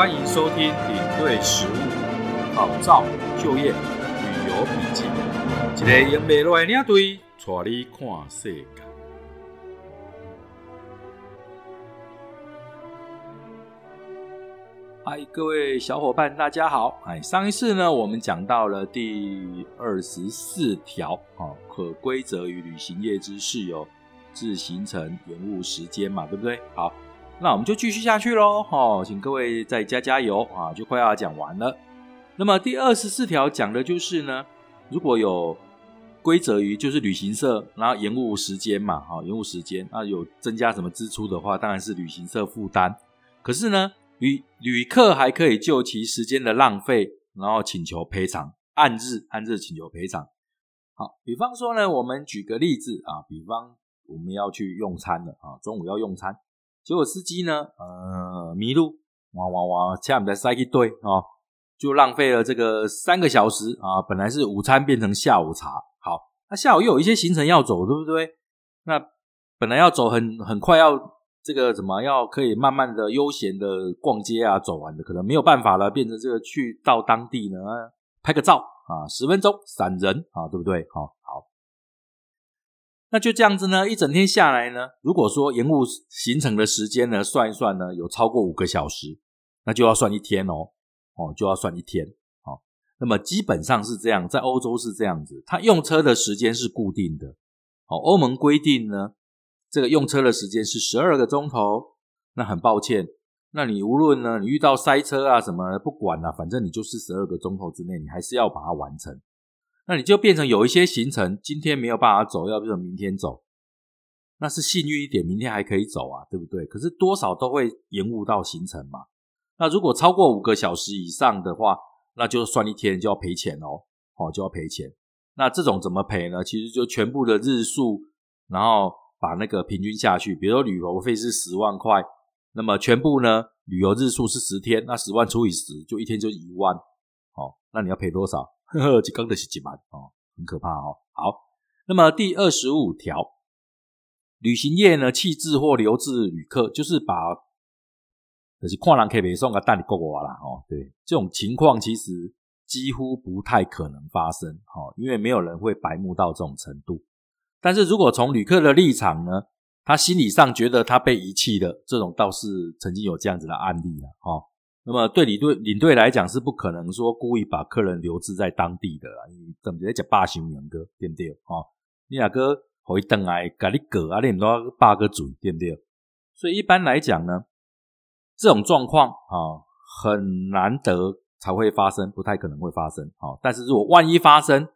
欢迎收听领队实务、考照、就业、旅游笔记，一个用未来领队带你看世界。嗨，各位小伙伴，大家好！哎，上一次呢，我们讲到了第二十四条，啊，可规则与旅行业之事由自行程延误时间嘛，对不对？好。那我们就继续下去喽，好，请各位再加加油啊，就快要讲完了。那么第二十四条讲的就是呢，如果有规则于就是旅行社，然后延误时间嘛，哈，延误时间，那有增加什么支出的话，当然是旅行社负担。可是呢，旅旅客还可以就其时间的浪费，然后请求赔偿，按日按日请求赔偿。好，比方说呢，我们举个例子啊，比方我们要去用餐了啊，中午要用餐。结果司机呢，呃，迷路，哇哇哇，差点塞一堆啊，就浪费了这个三个小时啊。本来是午餐变成下午茶，好，那下午又有一些行程要走，对不对？那本来要走很很快，要这个怎么要可以慢慢的悠闲的逛街啊，走完的，可能没有办法了，变成这个去到当地呢，拍个照啊，十分钟散人啊，对不对？好。那就这样子呢，一整天下来呢，如果说延误行程的时间呢，算一算呢，有超过五个小时，那就要算一天哦，哦，就要算一天，好，那么基本上是这样，在欧洲是这样子，它用车的时间是固定的，哦，欧盟规定呢，这个用车的时间是十二个钟头，那很抱歉，那你无论呢，你遇到塞车啊什么，不管了，反正你就是十二个钟头之内，你还是要把它完成。那你就变成有一些行程今天没有办法走，要不就明天走，那是幸运一点，明天还可以走啊，对不对？可是多少都会延误到行程嘛。那如果超过五个小时以上的话，那就算一天就要赔钱哦，哦就要赔钱。那这种怎么赔呢？其实就全部的日数，然后把那个平均下去，比如说旅游费是十万块，那么全部呢旅游日数是十天，那十万除以十，就一天就一万，好，那你要赔多少？呵 呵，这刚的是几万哦，很可怕哦。好，那么第二十五条，旅行业呢弃置或留置旅客，就是把，就是跨栏可以送个大礼过我啦哦。对，这种情况其实几乎不太可能发生哦，因为没有人会白目到这种程度。但是如果从旅客的立场呢，他心理上觉得他被遗弃的，这种倒是曾经有这样子的案例了哦。那么对领队领队来讲是不可能说故意把客人留置在当地的，你怎么在讲霸行两个对不对？哦，你两个回等来咖你狗啊，你都要霸个嘴对不对？所以一般来讲呢，这种状况啊很难得才会发生，不太可能会发生。哦，但是如果万一发生，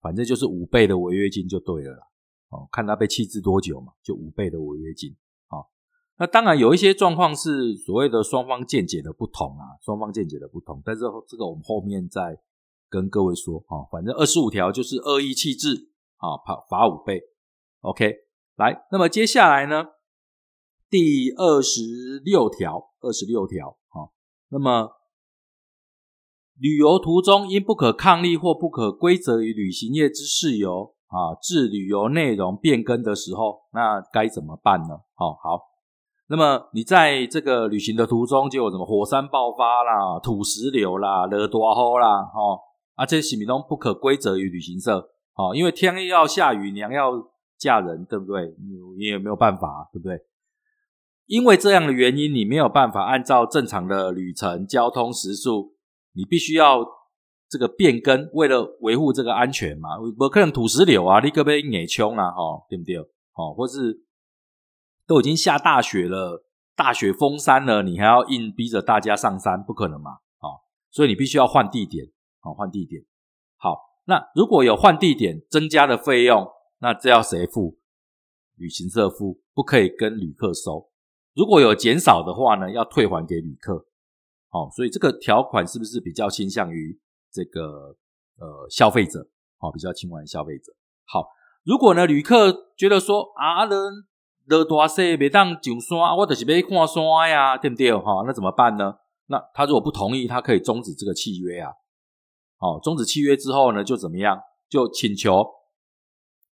反正就是五倍的违约金就对了啦。哦，看他被弃置多久嘛，就五倍的违约金。那当然有一些状况是所谓的双方见解的不同啊，双方见解的不同，但是这个我们后面再跟各位说啊。反正二十五条就是恶意弃置啊，罚罚五倍。OK，来，那么接下来呢，第二十六条，二十六条啊，那么旅游途中因不可抗力或不可归责于旅行业之事由啊，致旅游内容变更的时候，那该怎么办呢？好好。那么你在这个旅行的途中，就有什么火山爆发啦、土石流啦、热多吼啦，哈啊，这些行动不可归责于旅行社，哦，因为天要下雨，娘要嫁人，对不对？你你也没有办法，对不对？因为这样的原因，你没有办法按照正常的旅程交通时速，你必须要这个变更，为了维护这个安全嘛，不可能土石流啊，你可不可以硬冲啊？哈，对不对？哦，或是。都已经下大雪了，大雪封山了，你还要硬逼着大家上山，不可能嘛？啊，所以你必须要换地点，啊，换地点。好，那如果有换地点增加的费用，那这要谁付？旅行社付，不可以跟旅客收。如果有减少的话呢，要退还给旅客。好，所以这个条款是不是比较倾向于这个呃消费者？好，比较倾向于消费者。好，如果呢旅客觉得说啊人。落大雪，袂当上山，我就是要看山呀，对不对？哈，那怎么办呢？那他如果不同意，他可以终止这个契约啊。哦，终止契约之后呢，就怎么样？就请求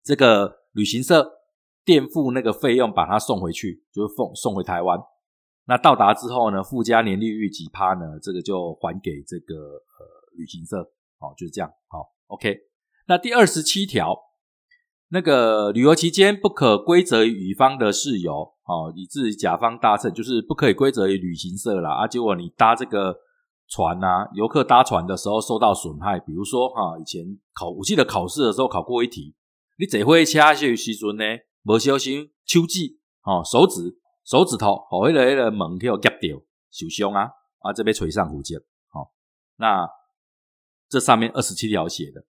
这个旅行社垫付那个费用，把他送回去，就是送送回台湾。那到达之后呢，附加年利率几趴呢？这个就还给这个呃旅行社，好，就是这样，好，OK。那第二十七条，那个旅游期间不可归责于乙方的事由，哦，以致甲方搭乘，就是不可以归责于旅行社啦。啊，结果你搭这个船啊，游客搭船的时候受到损害，比如说哈，以前考，我记得考试的时候考过一题，你坐火车时时阵呢，无小心手指，哦，手指。手指头，哦，迄个迄个门给我夹掉，受伤啊！啊，这边垂上虎肩，好，那这上面二十七条写的，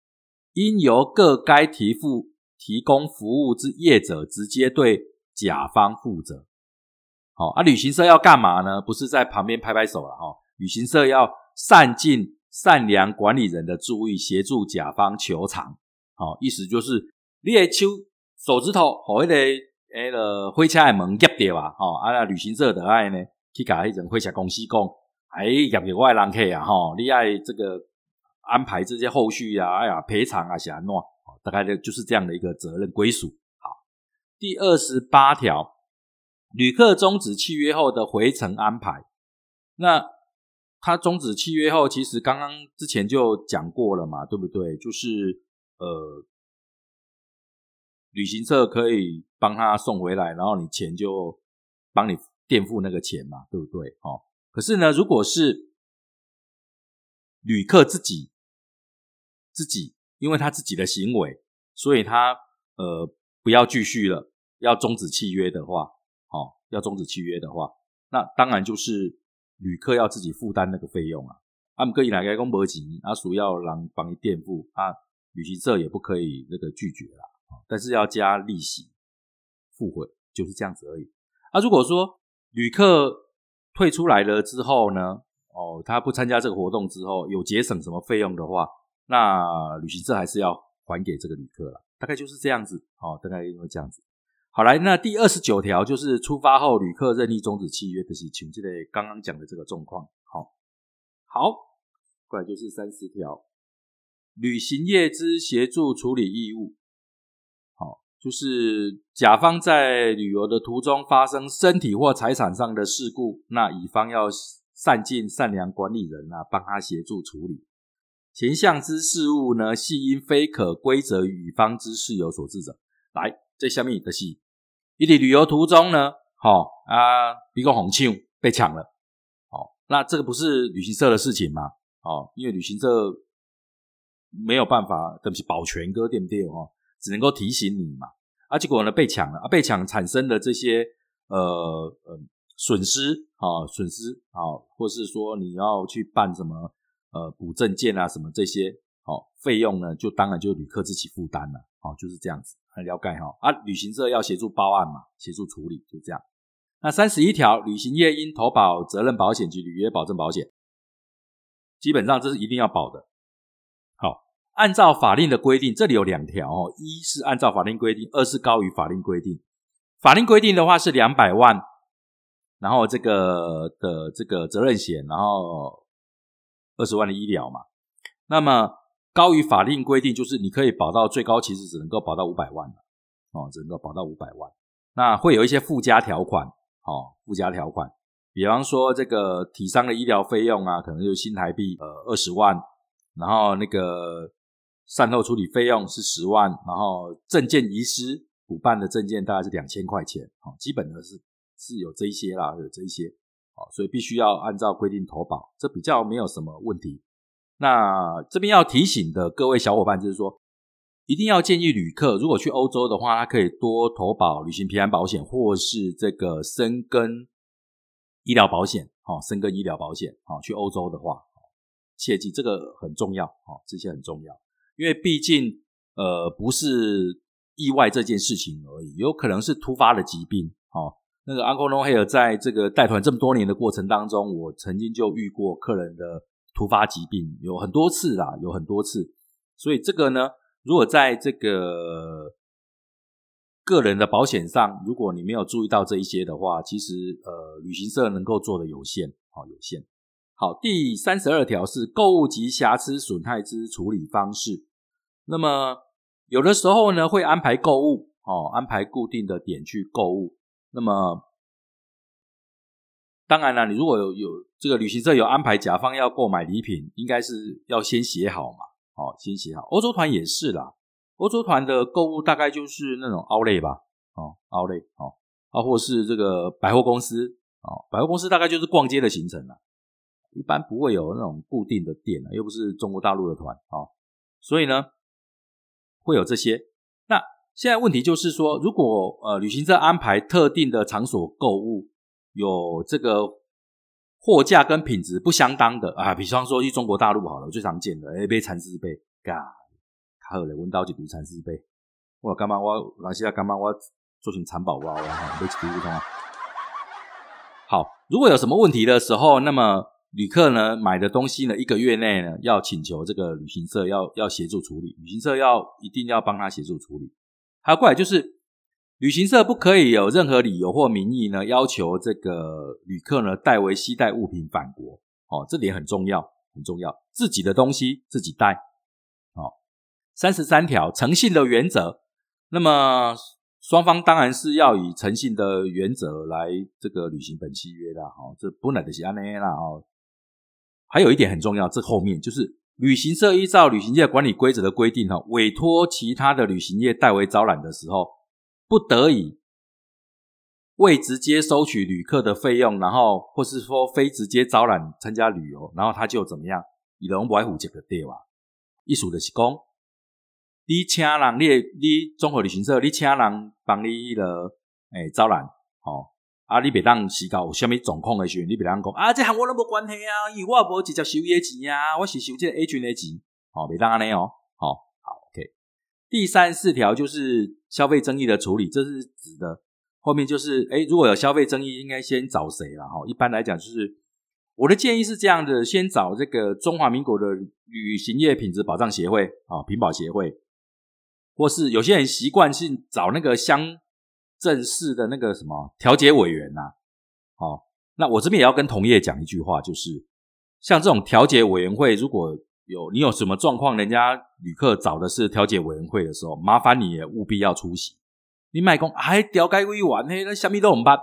应由各该提付提供服务之业者直接对甲方负责。好啊，旅行社要干嘛呢？不是在旁边拍拍手了哈，旅行社要善尽善良管理人的注意，协助甲方求偿。好，意思就是你的手手指头，哦，迄个。诶，了火车的门夹掉啊！吼，啊那，旅行社的爱呢，去甲迄种火车公司讲，哎，夹着外人客啊！吼，你爱这个安排这些后续啊，哎呀，赔偿啊，是安怎？大概就就是这样的一个责任归属。好，第二十八条，旅客终止契约后的回程安排，那他终止契约后，其实刚刚之前就讲过了嘛，对不对？就是呃。旅行社可以帮他送回来，然后你钱就帮你垫付那个钱嘛，对不对？哦，可是呢，如果是旅客自己自己，因为他自己的行为，所以他呃不要继续了，要终止契约的话，哦，要终止契约的话，那当然就是旅客要自己负担那个费用啊。他们可以来开工博钱，啊，属要让帮你垫付，啊，旅行社也不可以那个拒绝啦。但是要加利息付回，就是这样子而已。啊，如果说旅客退出来了之后呢，哦，他不参加这个活动之后有节省什么费用的话，那旅行社还是要还给这个旅客了。大概就是这样子，哦，大概因为这样子。好来，那第二十九条就是出发后旅客任意终止契约的事情，这类刚刚讲的这个状况。好，好，过来就是三十条，旅行业之协助处理义务。好就是甲方在旅游的途中发生身体或财产上的事故，那乙方要善尽善良管理人啊，帮他协助处理。前项之事务呢，系因非可归责于乙方之事有所致者。来，这下面的是，你的旅游途中呢，好啊，比如红庆被抢了，好，那这个不是旅行社的事情吗？哦，因为旅行社没有办法，对不起，保全哥对不对？哦。只能够提醒你嘛，啊，结果呢被抢了啊，被抢产生的这些呃呃损失啊，损失啊，或是说你要去办什么呃补证件啊，什么这些哦费用呢，就当然就旅客自己负担了，好就是这样子，很了解哈啊，旅行社要协助报案嘛，协助处理就这样。那三十一条，旅行业应投保责任保险及履约保证保险，基本上这是一定要保的。好按照法令的规定，这里有两条哦，一是按照法令规定，二是高于法令规定。法令规定的话是两百万，然后这个的这个责任险，然后二十万的医疗嘛。那么高于法令规定，就是你可以保到最高，其实只能够保到五百万哦，只能够保到五百万。那会有一些附加条款哦，附加条款，比方说这个体伤的医疗费用啊，可能就新台币呃二十万，然后那个。善后处理费用是十万，然后证件遗失补办的证件大概是两千块钱，哦，基本的是是有这一些啦，有这一些，好，所以必须要按照规定投保，这比较没有什么问题。那这边要提醒的各位小伙伴就是说，一定要建议旅客，如果去欧洲的话，他可以多投保旅行平安保险或是这个生根医疗保险，好，生根医疗保险，好，去欧洲的话，切记这个很重要，好，这些很重要。因为毕竟，呃，不是意外这件事情而已，有可能是突发的疾病。哦，那个 Uncle No Hair 在这个带团这么多年的过程当中，我曾经就遇过客人的突发疾病，有很多次啦，有很多次。所以这个呢，如果在这个个人的保险上，如果你没有注意到这一些的话，其实呃，旅行社能够做的有限，好有限。好，第三十二条是购物及瑕疵损害之处理方式。那么有的时候呢，会安排购物，哦，安排固定的点去购物。那么当然了，你如果有有这个旅行社有安排甲方要购买礼品，应该是要先写好嘛，哦，先写好。欧洲团也是啦，欧洲团的购物大概就是那种 Outlet 吧，哦，Outlet，哦，啊，或是这个百货公司，哦，百货公司大概就是逛街的行程了，一般不会有那种固定的店又不是中国大陆的团，哦，所以呢，会有这些。那现在问题就是说，如果呃旅行社安排特定的场所购物，有这个货架跟品质不相当的啊，比方说去中国大陆好了，最常见的哎，杯蚕丝被，嘎，卡好了，闻到就比蚕丝被，我干嘛我马来西亚干嘛我做成蚕宝宝啊，被吃不通啊。好，如果有什么问题的时候，那么旅客呢买的东西呢，一个月内呢要请求这个旅行社要要协助处理，旅行社要一定要帮他协助处理。还有过来就是，旅行社不可以有任何理由或名义呢，要求这个旅客呢代为携带物品返国。哦，这点很重要，很重要，自己的东西自己带。哦，三十三条诚信的原则。那么双方当然是要以诚信的原则来这个履行本契约的。哦，这不能的是安内啦。哦，还有一点很重要，这后面就是。旅行社依照旅行业管理规则的规定，哈，委托其他的旅行业代为招揽的时候，不得已未直接收取旅客的费用，然后或是说非直接招揽参加旅游，然后他就怎么样？以龙不爱虎这个对吧？意思就是讲，你请人，你你综合旅行社，你请人帮你了，诶，招揽，哦。啊！你别当时搞有虾米状况的时候，你别当讲啊，这和我都无关系啊，因为我无直接收伊的钱啊，我是收这个 A 群的钱，好，别当安尼哦，好，好，OK。第三四条就是消费争议的处理，这是指的后面就是，哎，如果有消费争议，应该先找谁了？哈，一般来讲，就是我的建议是这样的，先找这个中华民国的旅行业品质保障协会啊，品保协会，或是有些人习惯性找那个相。正式的那个什么调解委员呐，好，那我这边也要跟同业讲一句话，就是像这种调解委员会，如果有你有什么状况，人家旅客找的是调解委员会的时候，麻烦你也务必要出席。你卖讲哎，调解委员嘿，那虾米都唔办。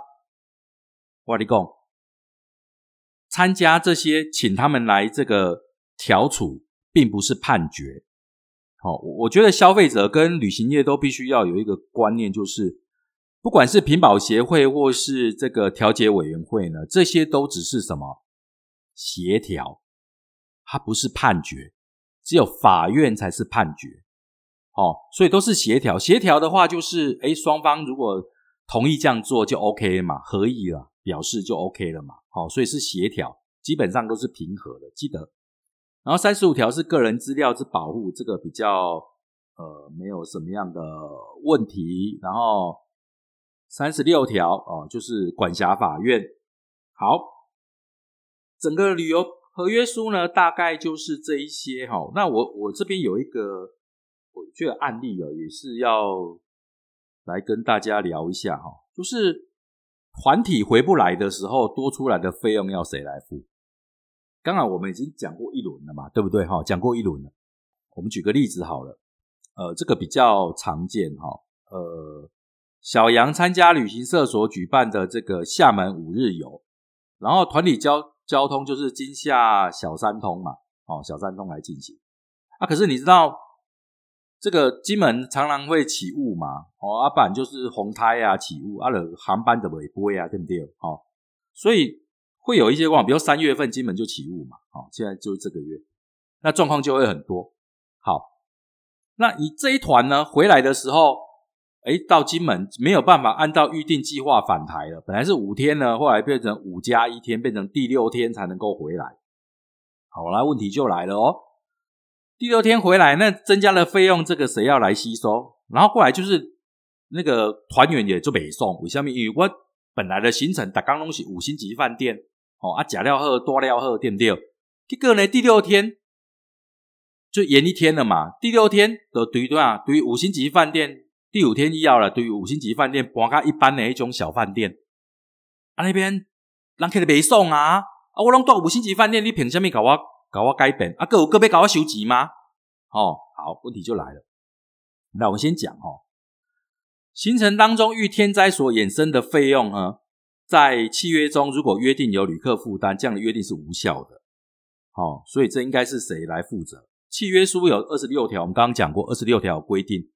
我你讲，参加这些，请他们来这个调处，并不是判决。好，我觉得消费者跟旅行业都必须要有一个观念，就是。不管是品保协会或是这个调解委员会呢，这些都只是什么协调，它不是判决，只有法院才是判决。哦，所以都是协调。协调的话，就是哎，双方如果同意这样做就 OK 嘛，合意了，表示就 OK 了嘛。好，所以是协调，基本上都是平和的，记得。然后三十五条是个人资料之保护，这个比较呃没有什么样的问题。然后。三十六条哦，就是管辖法院。好，整个旅游合约书呢，大概就是这一些哈。那我我这边有一个我觉得案例哦，也是要来跟大家聊一下哈。就是团体回不来的时候，多出来的费用要谁来付？刚刚我们已经讲过一轮了嘛，对不对哈？讲过一轮了。我们举个例子好了，呃，这个比较常见哈，呃。小杨参加旅行社所举办的这个厦门五日游，然后团体交交通就是金厦小三通嘛，哦，小三通来进行。啊，可是你知道这个金门常常会起雾嘛，哦，阿板就是红胎啊起雾，啊了航班的尾波啊，对不对？哦，所以会有一些况，比如三月份金门就起雾嘛，哦，现在就是这个月，那状况就会很多。好，那你这一团呢回来的时候。哎，到金门没有办法按照预定计划返台了。本来是五天呢，后来变成五加一天，变成第六天才能够回来。好了，问题就来了哦。第六天回来，那增加了费用，这个谁要来吸收？然后过来就是那个团员也就北送。为什么？因为我本来的行程，打刚东西五星级饭店哦，啊假料喝多料喝对不对？这个呢，第六天就延一天了嘛。第六天的对对啊，对于五星级饭店。第五天一要了，对于五星级饭店，搬到一般的一种小饭店，啊那边人客都没送啊，啊我拢住五星级饭店，你凭什么搞我搞我改变？啊各有各别搞我收钱吗？哦，好，问题就来了。那我们先讲哦，行程当中遇天灾所衍生的费用呢，在契约中如果约定由旅客负担，这样的约定是无效的。好，所以这应该是谁来负责？契约书有二十六条，我们刚刚讲过，二十六条规定，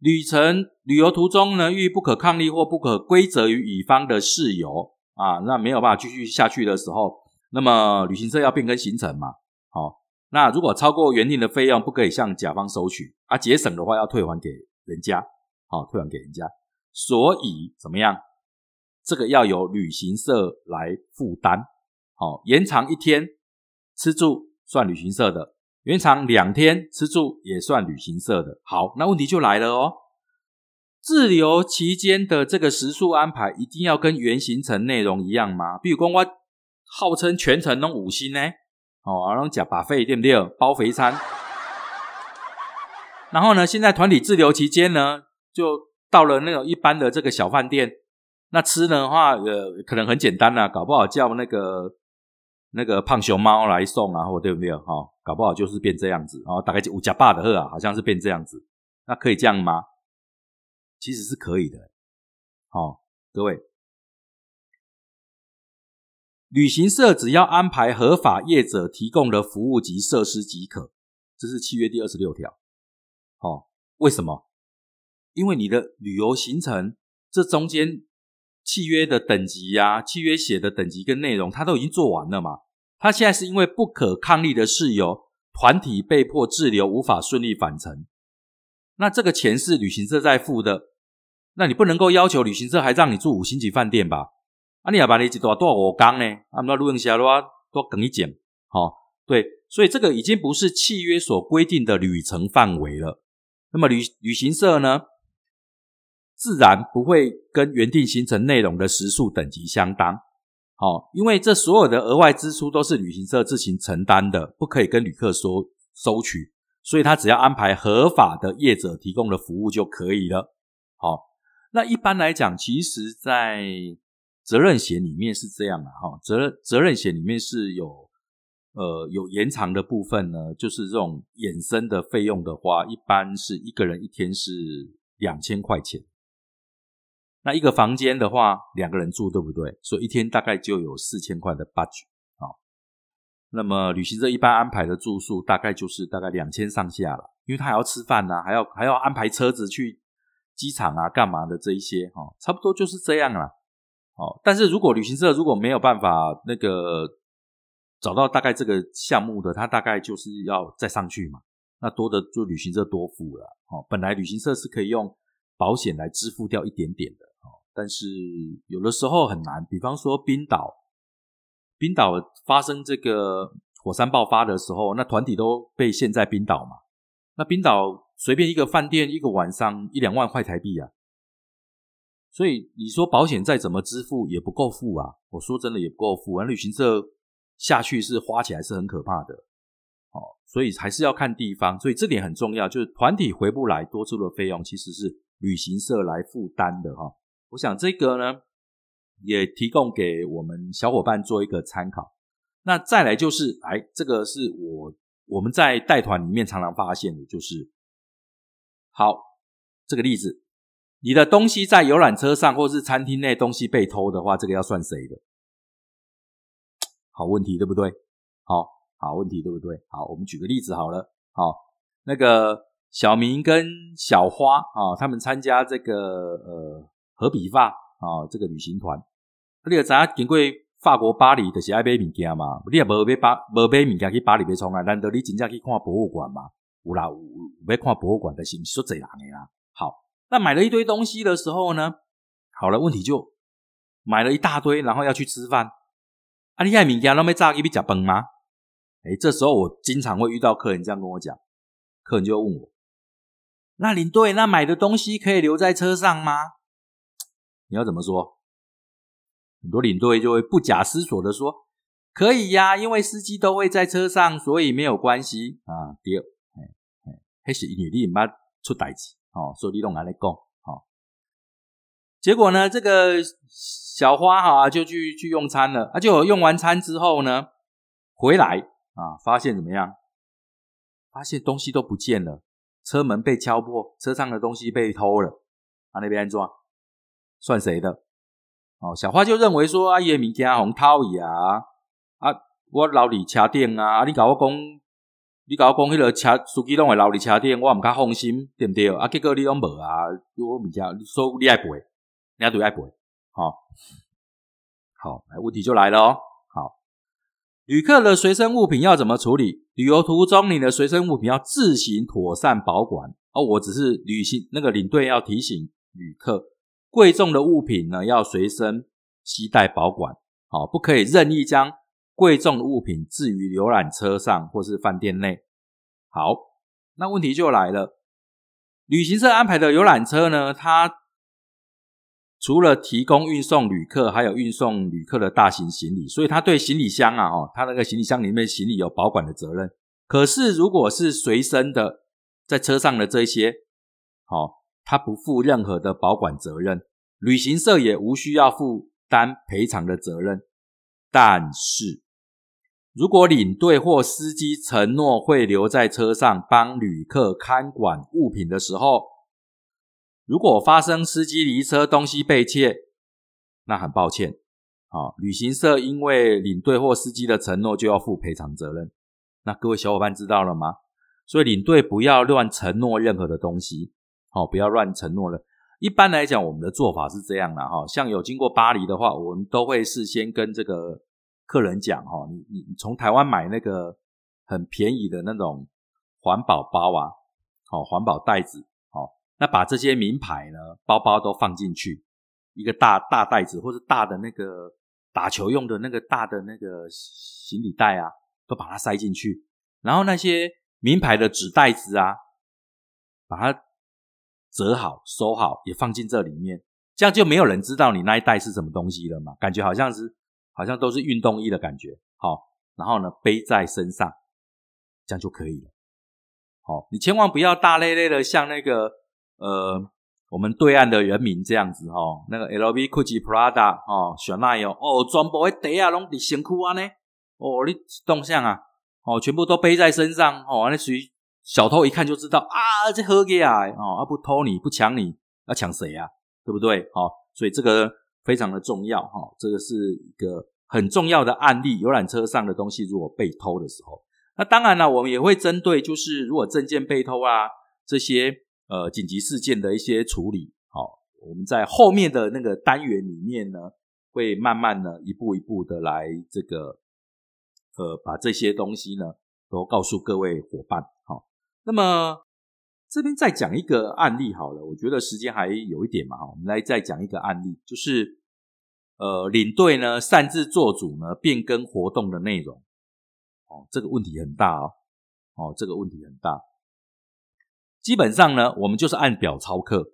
旅程旅游途中呢，遇不可抗力或不可归责于乙方的事由啊，那没有办法继续下去的时候，那么旅行社要变更行程嘛？好，那如果超过原定的费用，不可以向甲方收取啊，节省的话要退还给人家，好，退还给人家。所以怎么样？这个要由旅行社来负担。好，延长一天吃住算旅行社的。原厂两天吃住也算旅行社的。好，那问题就来了哦。滞留期间的这个食宿安排，一定要跟原行程内容一样吗？比如讲，我号称全程弄五星呢，哦，然后讲把费对不对？包肥餐。然后呢，现在团体滞留期间呢，就到了那种一般的这个小饭店，那吃的话，呃，可能很简单啦，搞不好叫那个。那个胖熊猫来送啊，或对不对？哈，搞不好就是变这样子啊。大概就五加八的喝啊，好像是变这样子。那可以这样吗？其实是可以的。好，各位，旅行社只要安排合法业者提供的服务及设施即可。这是契约第二十六条。好，为什么？因为你的旅游行程这中间。契约的等级呀，契约写的等级跟内容，他都已经做完了嘛？他现在是因为不可抗力的事由，团体被迫滞留，无法顺利返程。那这个钱是旅行社在付的，那你不能够要求旅行社还让你住五星级饭店吧？啊，你要把你一多多少五缸呢？啊，那录音下的话多更一减，好，对，所以这个已经不是契约所规定的旅程范围了。那么旅旅行社呢？自然不会跟原定行程内容的时速等级相当，好，因为这所有的额外支出都是旅行社自行承担的，不可以跟旅客收收取，所以他只要安排合法的业者提供的服务就可以了。好，那一般来讲，其实在责任险里面是这样的哈，责任责任险里面是有呃有延长的部分呢，就是这种衍生的费用的话，一般是一个人一天是两千块钱。那一个房间的话，两个人住，对不对？所以一天大概就有四千块的 budget 啊。那么旅行社一般安排的住宿大概就是大概两千上下了，因为他还要吃饭呐，还要还要安排车子去机场啊，干嘛的这一些哈，差不多就是这样了。哦，但是如果旅行社如果没有办法那个找到大概这个项目的，他大概就是要再上去嘛。那多的就旅行社多付了。哦，本来旅行社是可以用保险来支付掉一点点的。但是有的时候很难，比方说冰岛，冰岛发生这个火山爆发的时候，那团体都被陷在冰岛嘛。那冰岛随便一个饭店一个晚上一两万块台币啊，所以你说保险再怎么支付也不够付啊。我说真的也不够付，完旅行社下去是花起来是很可怕的。哦，所以还是要看地方，所以这点很重要，就是团体回不来多出的费用其实是旅行社来负担的哈。我想这个呢，也提供给我们小伙伴做一个参考。那再来就是，哎，这个是我我们在带团里面常常发现的，就是好这个例子，你的东西在游览车上或是餐厅内东西被偷的话，这个要算谁的？好问题对不对？好好问题对不对？好，我们举个例子好了。好，那个小明跟小花啊，他们参加这个呃。和比法啊，这个旅行团，你也知影经过法国巴黎，就是爱买物件嘛。你也无买巴，无买物件去巴黎买创啊？难道你真正去看博物馆嘛？有啦，有要看博物馆的是说这人的啦。好，那买了一堆东西的时候呢，好了，问题就买了一大堆，然后要去吃饭。啊，你爱物件都没炸，去去食饭吗？哎，这时候我经常会遇到客人这样跟我讲，客人就会问我：那领队，那买的东西可以留在车上吗？你要怎么说？很多领队就会不假思索的说：“可以呀，因为司机都会在车上，所以没有关系啊。”第二，嘿，是因为你唔捌出代志哦，所以你拢安尼讲哦。结果呢，这个小花哈就去去用餐了，啊，就用完餐之后呢，回来啊，发现怎么样？发现东西都不见了，车门被敲破，车上的东西被偷了，啊，那边装。算谁的？哦，小花就认为说啊，伊的物件红偷伊啊，啊，我留伫车顶啊，啊，你甲我讲，你甲我讲，迄个车司机拢会留伫车顶，我毋较放心，对毋对？啊，结果你拢无啊，我物件说你爱赔，你还对爱赔，好，好，问题就来了哦。好，旅客的随身物品要怎么处理？旅游途中你的随身物品要自行妥善保管哦。我只是旅行那个领队要提醒旅客。贵重的物品呢，要随身携带保管，好，不可以任意将贵重的物品置于游览车上或是饭店内。好，那问题就来了，旅行社安排的游览车呢，它除了提供运送旅客，还有运送旅客的大型行李，所以它对行李箱啊，哦，它那个行李箱里面行李有保管的责任。可是如果是随身的，在车上的这些，好。他不负任何的保管责任，旅行社也无需要负担赔偿的责任。但是，如果领队或司机承诺会留在车上帮旅客看管物品的时候，如果发生司机离车、东西被窃，那很抱歉，啊，旅行社因为领队或司机的承诺就要负赔偿责任。那各位小伙伴知道了吗？所以领队不要乱承诺任何的东西。好，不要乱承诺了。一般来讲，我们的做法是这样的哈，像有经过巴黎的话，我们都会事先跟这个客人讲哈，你你你从台湾买那个很便宜的那种环保包啊，好环保袋子，好，那把这些名牌呢包包都放进去，一个大大袋子或者大的那个打球用的那个大的那个行李袋啊，都把它塞进去，然后那些名牌的纸袋子啊，把它。折好收好也放进这里面，这样就没有人知道你那一袋是什么东西了嘛？感觉好像是好像都是运动衣的感觉。好，然后呢背在身上，这样就可以了。好，你千万不要大咧咧的像那个呃我们对岸的人民这样子哈，那个 LV、Gucci、Prada 哦，选那样哦，全部的袋啊拢伫身躯啊呢，哦你动向啊，哦全部都背在身上哦，那属于。小偷一看就知道啊，这何给啊？哦，啊不偷你不抢你，要抢谁啊？对不对？好，所以这个非常的重要哈，这个是一个很重要的案例。游览车上的东西如果被偷的时候，那当然了，我们也会针对就是如果证件被偷啊这些呃紧急事件的一些处理。好，我们在后面的那个单元里面呢，会慢慢的一步一步的来这个呃把这些东西呢都告诉各位伙伴。那么这边再讲一个案例好了，我觉得时间还有一点嘛，哈，我们来再讲一个案例，就是呃，领队呢擅自做主呢变更活动的内容，哦，这个问题很大哦，哦，这个问题很大。基本上呢，我们就是按表操课，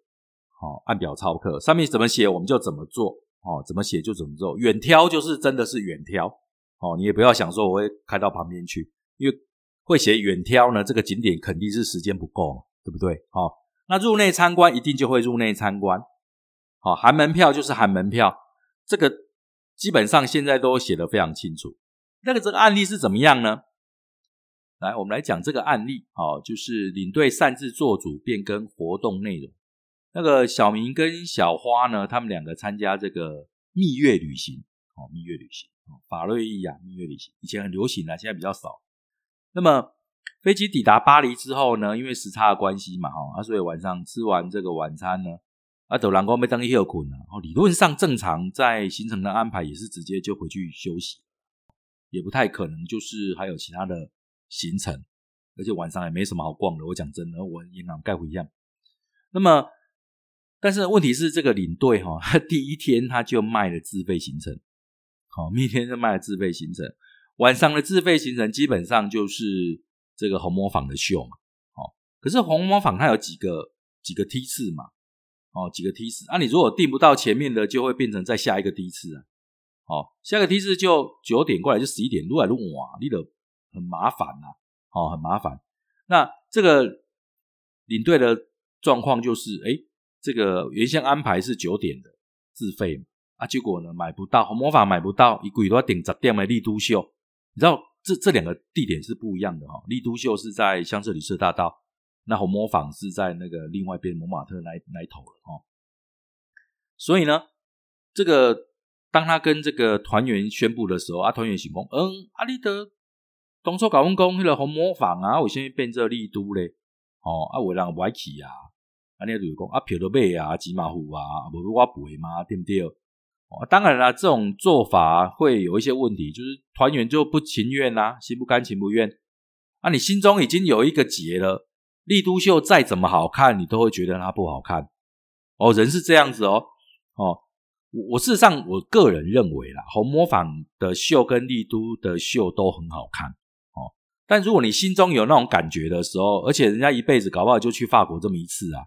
哦，按表操课，上面怎么写我们就怎么做，哦，怎么写就怎么做，远挑就是真的是远挑，哦，你也不要想说我会开到旁边去，因为。会写远眺呢？这个景点肯定是时间不够，对不对？好，那入内参观一定就会入内参观，好，含门票就是含门票，这个基本上现在都写的非常清楚。那个这个案例是怎么样呢？来，我们来讲这个案例，好，就是领队擅自做主变更活动内容。那个小明跟小花呢，他们两个参加这个蜜月旅行，哦，蜜月旅行，法瑞伊亚蜜月旅行，以前很流行啊，现在比较少。那么飞机抵达巴黎之后呢？因为时差的关系嘛，哈，啊，所以晚上吃完这个晚餐呢，啊，走蓝光被当一休困了。哦，理论上正常在行程的安排也是直接就回去休息，也不太可能就是还有其他的行程，而且晚上也没什么好逛的。我讲真的，我银行盖不一样。那么，但是问题是这个领队哈，他 第一天他就卖了自费行程，好，明天就卖了自费行程。晚上的自费行程基本上就是这个红魔坊的秀嘛，哦，可是红魔坊它有几个几个梯次嘛，哦，几个梯次，啊，你如果订不到前面的，就会变成再下一个梯次啊，哦，下个梯次就九点过来就十一点，撸来撸哇，你的很麻烦呐，哦，很麻烦。那这个领队的状况就是，哎，这个原先安排是九点的自费嘛，啊，结果呢买不到红魔坊买不到，一鬼都要顶十点的丽都秀。你知道这这两个地点是不一样的哈，丽都秀是在香榭里舍大道，那红磨坊是在那个另外边蒙马特那那头了哈。所以呢，这个当他跟这个团员宣布的时候，啊，团员醒讲，嗯，啊，你的当初搞阮讲迄个红磨坊啊，为什么变做丽都咧？哦，啊，有人不爱去啊，啊，你就是讲啊，票都买啊，钱嘛付啊，无要我赔嘛，对不对？哦，当然啦，这种做法会有一些问题，就是团员就不情愿呐，心不甘情不愿。啊，你心中已经有一个结了，丽都秀再怎么好看，你都会觉得它不好看。哦，人是这样子哦，哦。我事实上，我个人认为啦，红磨坊的秀跟丽都的秀都很好看哦。但如果你心中有那种感觉的时候，而且人家一辈子搞不好就去法国这么一次啊，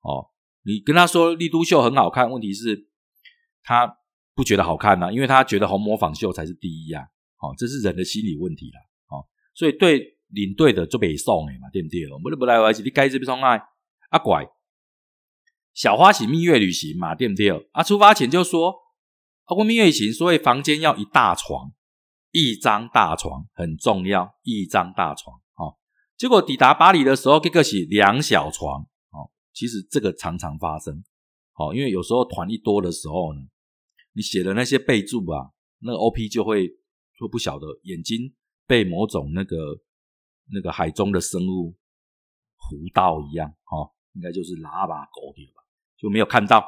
哦，你跟他说丽都秀很好看，问题是他不觉得好看呢，因为他觉得红模仿秀才是第一呀。哦，这是人的心理问题了。哦，所以对领队的就北送哎嘛，对不对？我们不来玩，你该这边送爱啊拐。小花型蜜月旅行嘛，对不对？啊，出发前就说，啊，过蜜月旅行，所以房间要一大床，一张大床很重要，一张大床。哦，结果抵达巴黎的时候，这个是两小床。哦，其实这个常常发生。哦，因为有时候团一多的时候呢，你写的那些备注啊，那个 OP 就会说不晓得眼睛被某种那个那个海中的生物糊到一样。哦，应该就是喇叭狗对吧？就没有看到，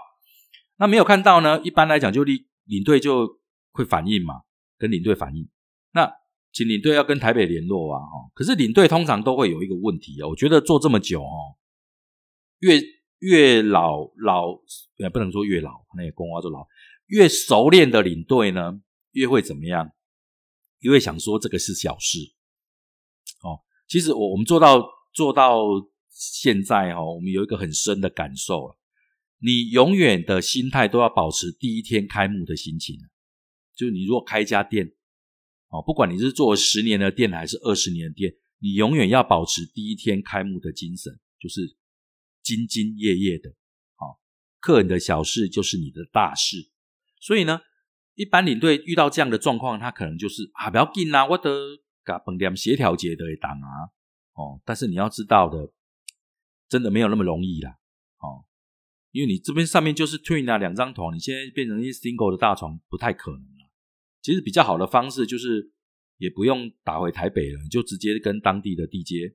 那没有看到呢？一般来讲，就领领队就会反映嘛，跟领队反映。那请领队要跟台北联络啊，哈。可是领队通常都会有一个问题哦，我觉得做这么久哦，越越老老也不能说越老，那也公话就老，越熟练的领队呢，越会怎么样？因为想说这个是小事哦。其实我我们做到做到现在哦，我们有一个很深的感受了。你永远的心态都要保持第一天开幕的心情，就是你如果开一家店，哦，不管你是做十年的店还是二十年的店，你永远要保持第一天开幕的精神，就是兢兢业业的，好，客人的小事就是你的大事。所以呢，一般领队遇到这样的状况，他可能就是啊，不要紧啦，我的甲本店协调节的档啊，哦，但是你要知道的，真的没有那么容易啦，哦。因为你这边上面就是 twin 啊，两张床，你现在变成一 single 的大床不太可能了。其实比较好的方式就是，也不用打回台北了，就直接跟当地的地接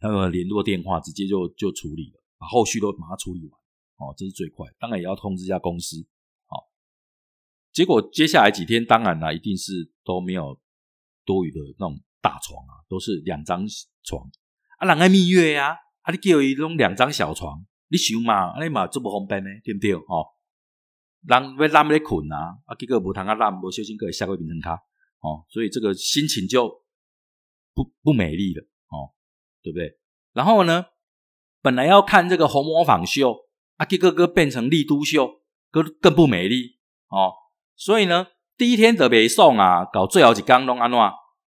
那个联络电话，直接就就处理了，把后续都把它处理完。哦，这是最快。当然也要通知一下公司。结果接下来几天，当然啦，一定是都没有多余的那种大床啊，都是两张床啊，人爱蜜月呀，啊，你叫一种两张小床。你想嘛，安尼嘛这么方便呢，对不对？吼，人要揽咧困啊，啊，结果无通啊揽，无小心个下过变成卡，哦，所以这个心情就不不美丽了，哦，对不对？然后呢，本来要看这个红模仿秀，啊，结果个变成丽都秀，更更不美丽，哦，所以呢，第一天的北送啊，搞最后一缸弄安怎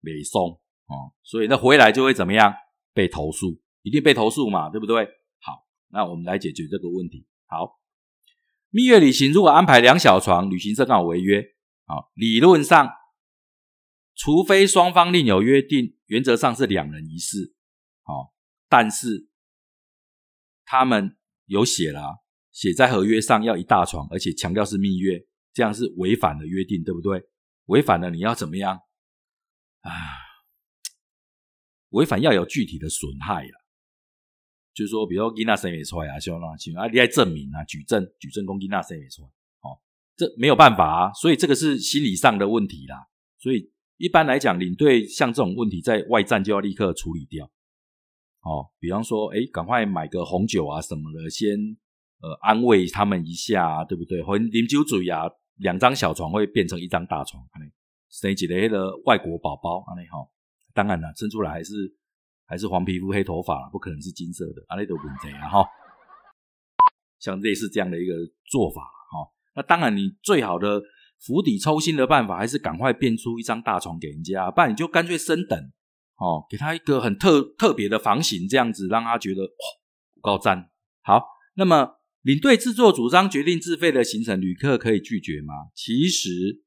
北送，哦，所以那回来就会怎么样？被投诉，一定被投诉嘛，对不对？好那我们来解决这个问题。好，蜜月旅行如果安排两小床，旅行社刚好违约。好，理论上，除非双方另有约定，原则上是两人一室。好，但是他们有写了，写在合约上要一大床，而且强调是蜜月，这样是违反了约定，对不对？违反了你要怎么样？啊，违反要有具体的损害了。就是说，比如说，吉娜生没出来啊，像那像啊，你来证明啊，举证举证，公吉娜生没出来，哦，这没有办法啊，所以这个是心理上的问题啦。所以一般来讲，领队像这种问题，在外站就要立刻处理掉。哦，比方说，哎，赶快买个红酒啊什么的，先呃安慰他们一下，对不对？或啉酒嘴啊，两张小床会变成一张大床，生几个的外国宝宝，安尼哈，当然了，生出来还是。还是黄皮肤黑头发不可能是金色的，阿那都问题啊哈。像类似这样的一个做法哈，那当然你最好的釜底抽薪的办法，还是赶快变出一张大床给人家，不然你就干脆升等哦，给他一个很特特别的房型，这样子让他觉得哇高赞。好，那么领队自作主张决定自费的行程，旅客可以拒绝吗？其实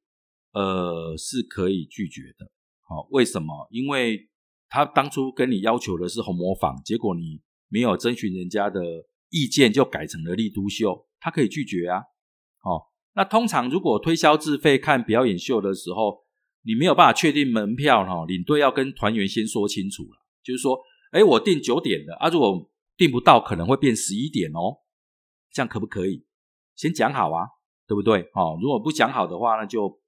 呃是可以拒绝的。好，为什么？因为他当初跟你要求的是红模仿，结果你没有征询人家的意见就改成了丽都秀，他可以拒绝啊。哦，那通常如果推销自费看表演秀的时候，你没有办法确定门票哈，领队要跟团员先说清楚了，就是说，哎，我订九点的啊，如果订不到，可能会变十一点哦，这样可不可以？先讲好啊，对不对？哦，如果不讲好的话，那就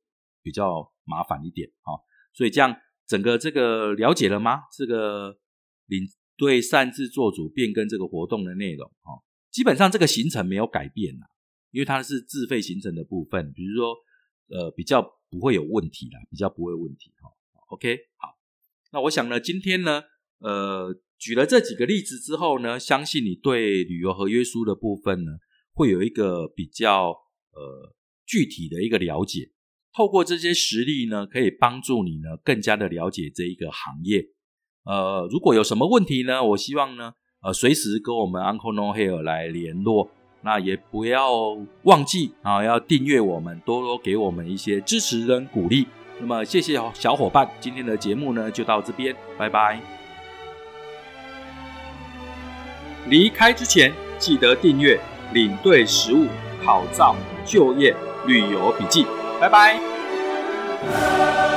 比较麻烦一点哦。所以这样整个这个了解了吗？这个领队擅自做主变更这个活动的内容哦，基本上这个行程没有改变呐。因为它是自费形成的部分，比如说，呃，比较不会有问题啦，比较不会问题哈。OK，好，那我想呢，今天呢，呃，举了这几个例子之后呢，相信你对旅游合约书的部分呢，会有一个比较呃具体的一个了解。透过这些实例呢，可以帮助你呢，更加的了解这一个行业。呃，如果有什么问题呢，我希望呢，呃，随时跟我们 Uncle No Hair 来联络。那也不要忘记啊，要订阅我们，多多给我们一些支持跟鼓励。那么，谢谢小伙伴，今天的节目呢就到这边，拜拜。离开之前记得订阅领队食物考照就业旅游笔记，拜拜。